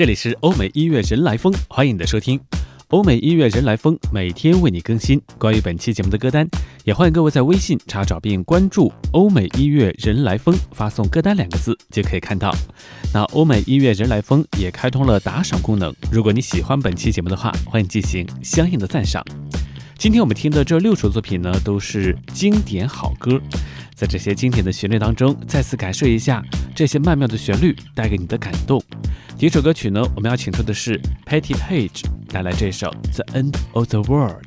这里是欧美音乐人来疯，欢迎你的收听。欧美音乐人来疯每天为你更新关于本期节目的歌单，也欢迎各位在微信查找并关注“欧美音乐人来疯”，发送“歌单”两个字就可以看到。那欧美音乐人来疯也开通了打赏功能，如果你喜欢本期节目的话，欢迎进行相应的赞赏。今天我们听的这六首作品呢，都是经典好歌。在这些经典的旋律当中，再次感受一下这些曼妙的旋律带给你的感动。第一首歌曲呢，我们要请出的是 Patty Page 带来这首《The End of the World》。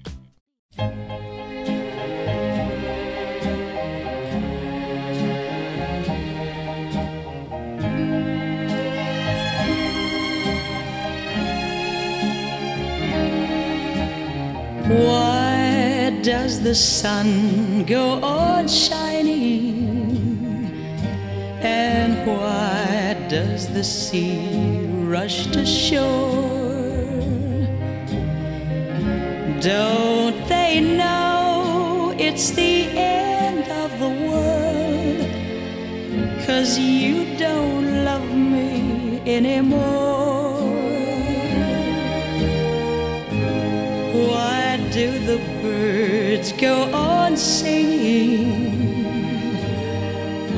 Why does the sun go on shining? Does the sea rush to shore? Don't they know it's the end of the world? Cause you don't love me anymore. Why do the birds go on singing?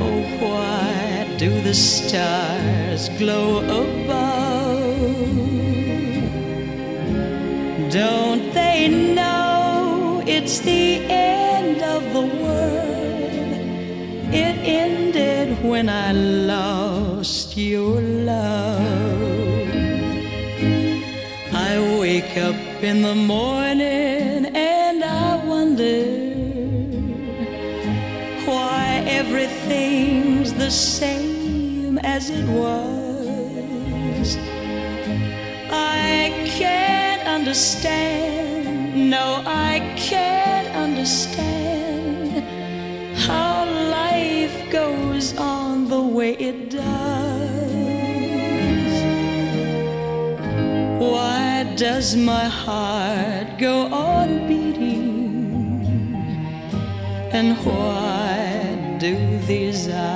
Oh, why do the stars glow above? Don't they know it's the end of the world? It ended when I lost your love. I wake up in the morning and I wonder why everything's the same as it was. I can't understand, no, I can't understand how life goes on the way it does. Why does my heart go on beating? And why do these eyes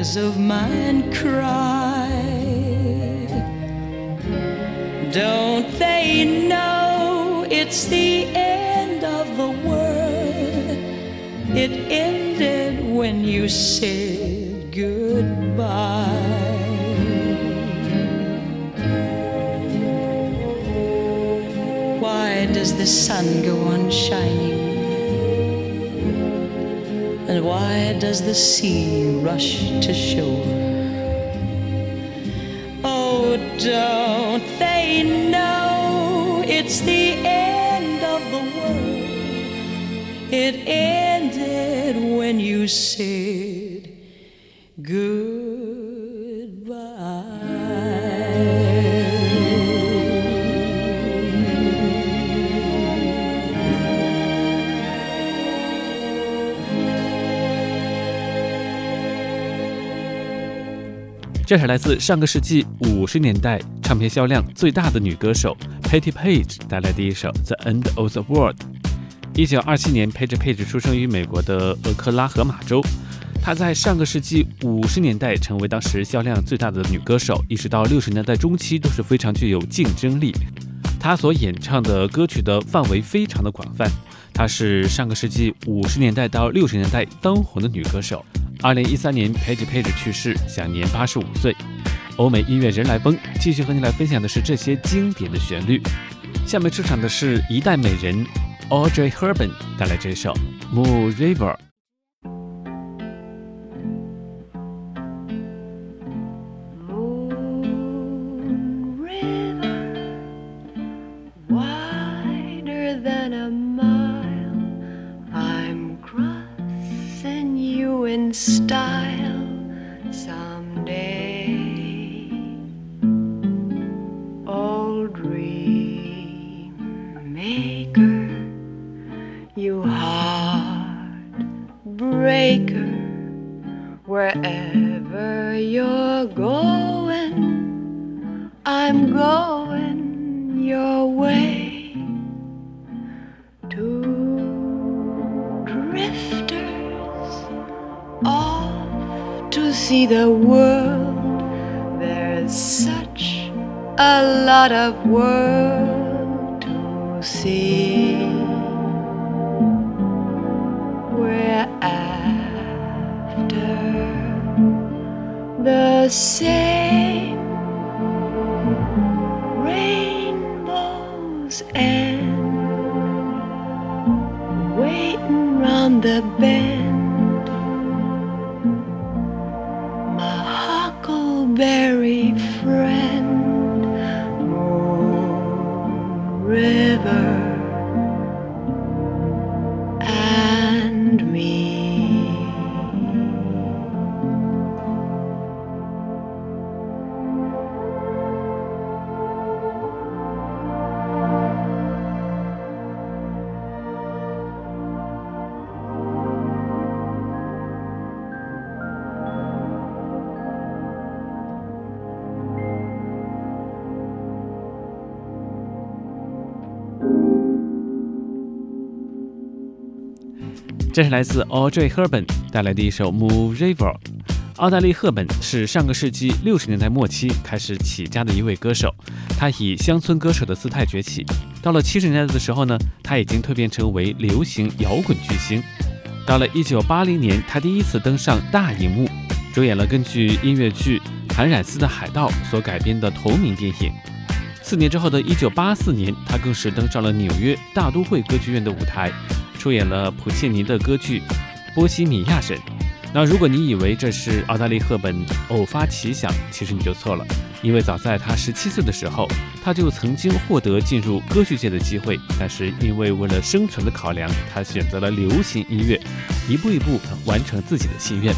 of mine cry? Don't they know it's the end of the world? It ended when you said goodbye. Why does the sun go on shining? Why does the sea rush to shore? Oh, don't they know it's the end of the world? It ended when you said 这是来自上个世纪五十年代唱片销量最大的女歌手 Patty Page 带来的一首《The End of the World》。一九二七年，Patty Page 出生于美国的俄克拉荷马州。她在上个世纪五十年代成为当时销量最大的女歌手，一直到六十年代中期都是非常具有竞争力。她所演唱的歌曲的范围非常的广泛，她是上个世纪五十年代到六十年代当红的女歌手。二零一三年，Page Page 去世，享年八十五岁。欧美音乐人来疯，继续和你来分享的是这些经典的旋律。下面出场的是一代美人 Audrey Hepburn 带来这首《Moon River》。die. Such a lot of world to see. We're after the same rainbows and waiting round the bend. 这是来自 Audrey Hepburn 带来的一首《Move River》。澳大利赫本是上个世纪六十年代末期开始起家的一位歌手，他以乡村歌手的姿态崛起。到了七十年代的时候呢，他已经蜕变成为流行摇滚巨星。到了一九八零年，他第一次登上大荧幕，主演了根据音乐剧《谭染斯的海盗》所改编的同名电影。四年之后的一九八四年，他更是登上了纽约大都会歌剧院的舞台，出演了普契尼的歌剧《波西米亚人》。那如果你以为这是奥黛丽·赫本偶发奇想，其实你就错了，因为早在她十七岁的时候，她就曾经获得进入歌剧界的机会，但是因为为了生存的考量，她选择了流行音乐，一步一步完成自己的心愿。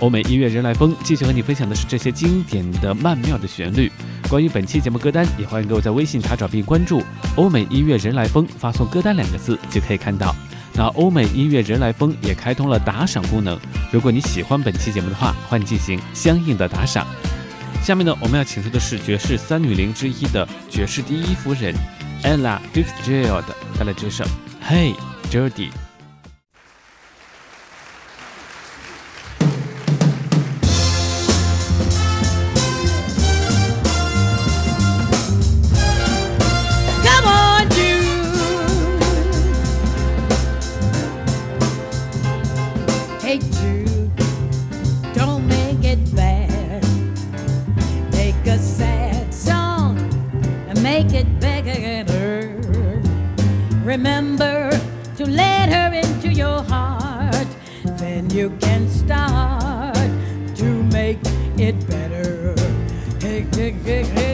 欧美音乐人来疯继续和你分享的是这些经典的曼妙的旋律。关于本期节目歌单，也欢迎各位在微信查找并关注“欧美音乐人来疯”，发送“歌单”两个字就可以看到。那欧美音乐人来疯也开通了打赏功能，如果你喜欢本期节目的话，欢迎进行相应的打赏。下面呢，我们要请出的是爵士三女伶之一的爵士第一夫人 Ella Fitzgerald 带来这首《Hey Judy》。To let her into your heart, then you can start to make it better. Hey, hey, hey,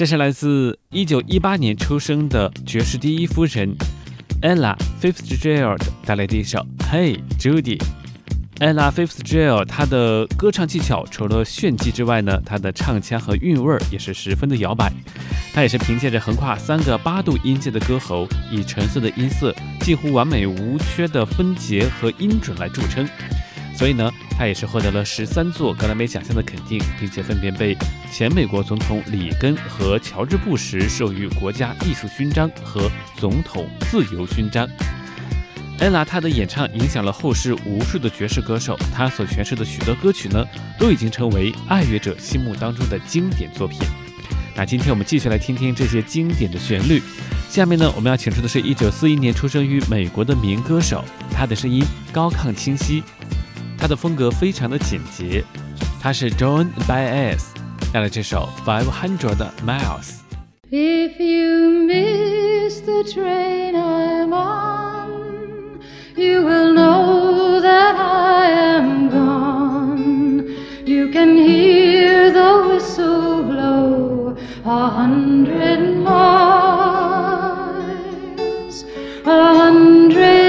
这是来自1918年出生的爵士第一夫人 Ella Fitzgerald 带来的一首《Hey Judy》。Ella Fitzgerald 她的歌唱技巧除了炫技之外呢，她的唱腔和韵味儿也是十分的摇摆。她也是凭借着横跨三个八度音阶的歌喉，以橙色的音色、近乎完美无缺的分节和音准来著称。所以呢，她也是获得了十三座格莱美奖项的肯定，并且分别被前美国总统里根和乔治布什授予国家艺术勋章和总统自由勋章。恩拉她的演唱影响了后世无数的爵士歌手，她所诠释的许多歌曲呢，都已经成为爱乐者心目当中的经典作品。那今天我们继续来听听这些经典的旋律。下面呢，我们要请出的是一九四一年出生于美国的民歌手，他的声音高亢清晰，他的风格非常的简洁。他是 John Baez，带来这首 Five Hundred Miles。 If you miss the train I'm on, you will know that I am gone. You can hear the whistle blow a hundred miles, a hundred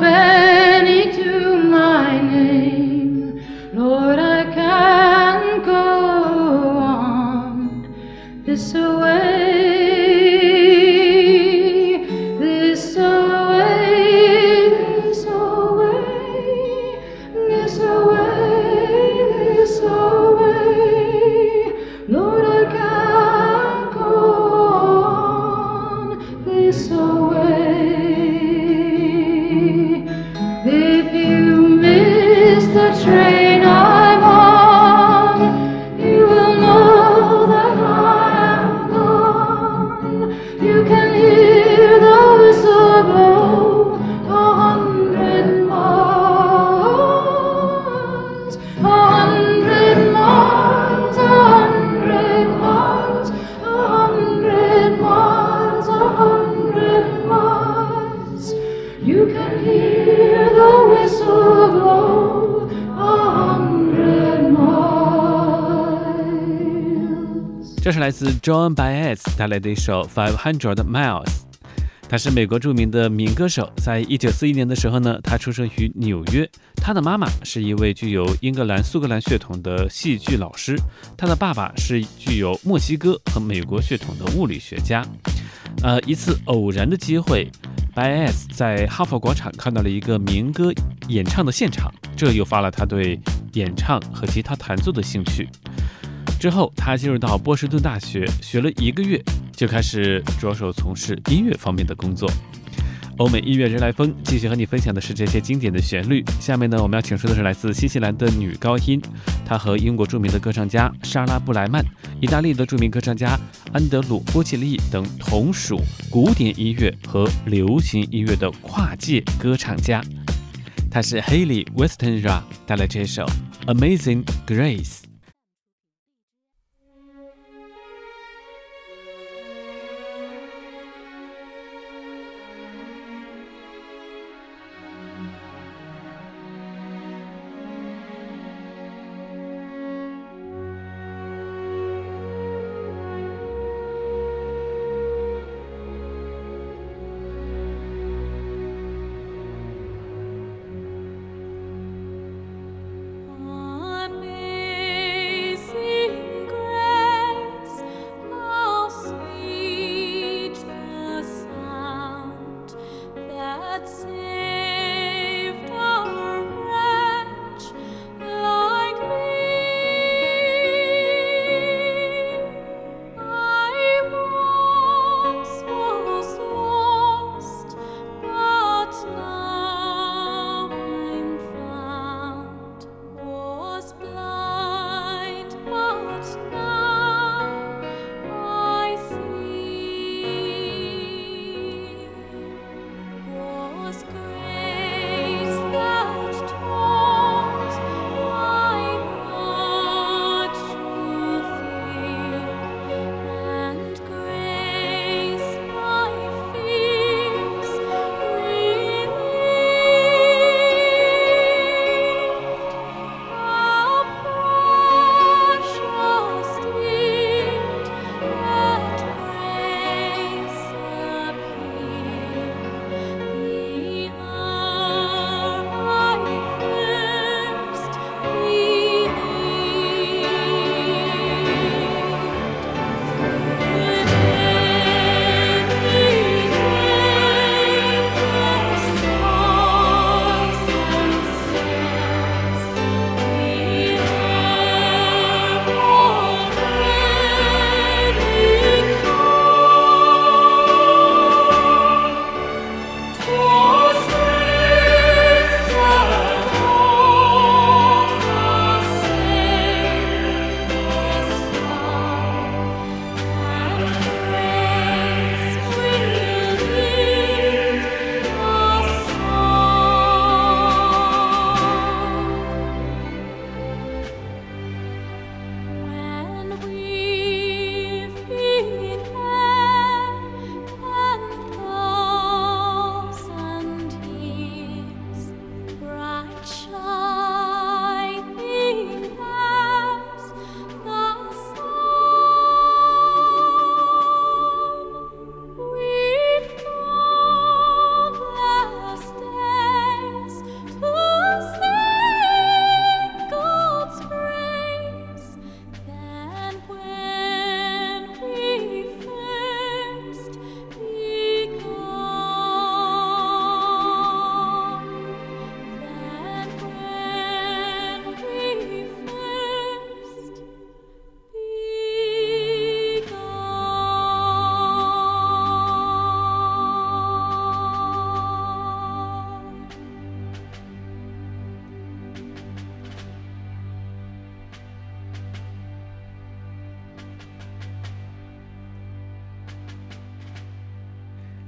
pe John Baez 带来的一首 Five Hundred Miles。他是美国著名的民歌手，在一九四一年的时候呢，他出生于纽约。他的妈妈是一位具有英格兰苏格兰血统的戏剧老师，他的爸爸是具有墨西哥和美国血统的物理学家。呃，一次偶然的机会，Baez 在哈佛广场看到了一个民歌演唱的现场，这诱发了他对演唱和吉他弹奏的兴趣。之后，他进入到波士顿大学，学了一个月，就开始着手从事音乐方面的工作。欧美音乐人来风继续和你分享的是这些经典的旋律。下面呢，我们要请出的是来自新西兰的女高音，她和英国著名的歌唱家莎拉布莱曼、意大利的著名歌唱家安德鲁波切利等同属古典音乐和流行音乐的跨界歌唱家。她是 Haley Westenra 带来这首《Amazing Grace》。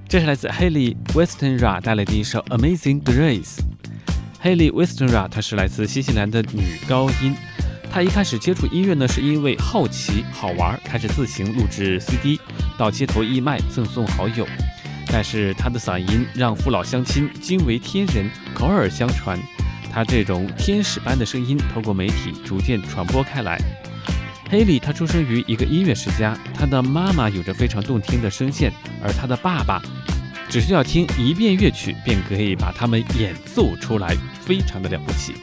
这是来自 Haley Westenra 带来的一首《Amazing Grace》。Haley Westenra 她是来自新西兰的女高音，她一开始接触音乐呢，是因为好奇好玩，开始自行录制 CD，到街头义卖赠送好友。但是她的嗓音让父老乡亲惊为天人，口耳相传。她这种天使般的声音，透过媒体逐渐传播开来。Haley 她出生于一个音乐世家，她的妈妈有着非常动听的声线，而她的爸爸。只需要听一遍乐曲，便可以把它们演奏出来，非常的了不起。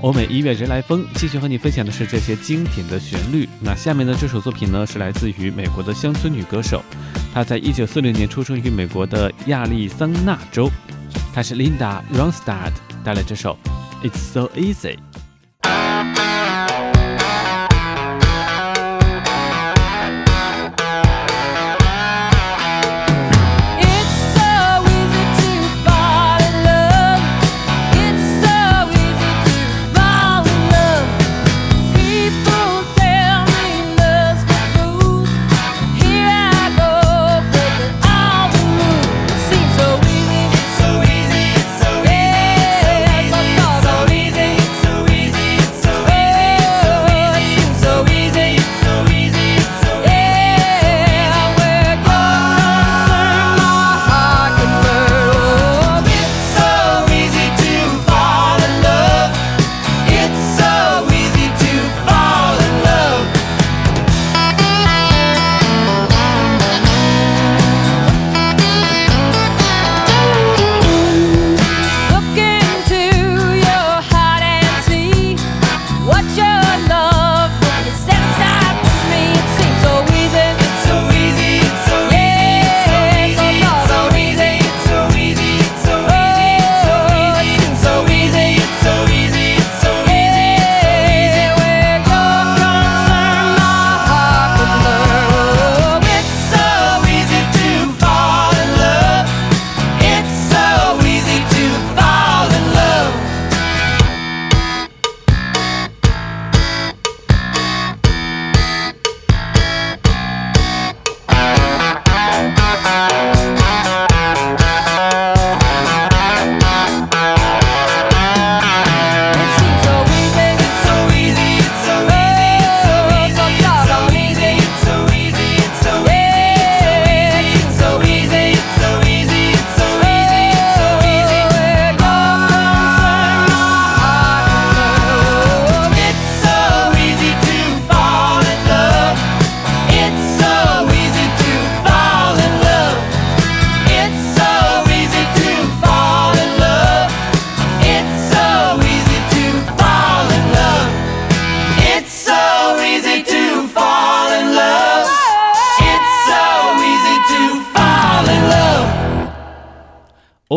欧美音乐人来疯，继续和你分享的是这些经典的旋律。那下面的，这首作品呢是来自于美国的乡村女歌手，她在一九四六年出生于美国的亚利桑那州，她是 Linda Ronstadt，带来这首《It's So Easy》。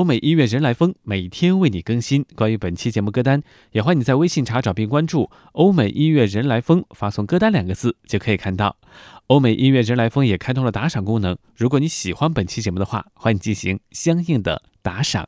美音乐人来疯，每天为你更新。关于本期节目歌单，也欢迎你在微信查找并关注“欧美音乐人来疯”，发送“歌单”两个字就可以看到。欧美音乐人来疯也开通了打赏功能，如果你喜欢本期节目的话，欢迎进行相应的打赏。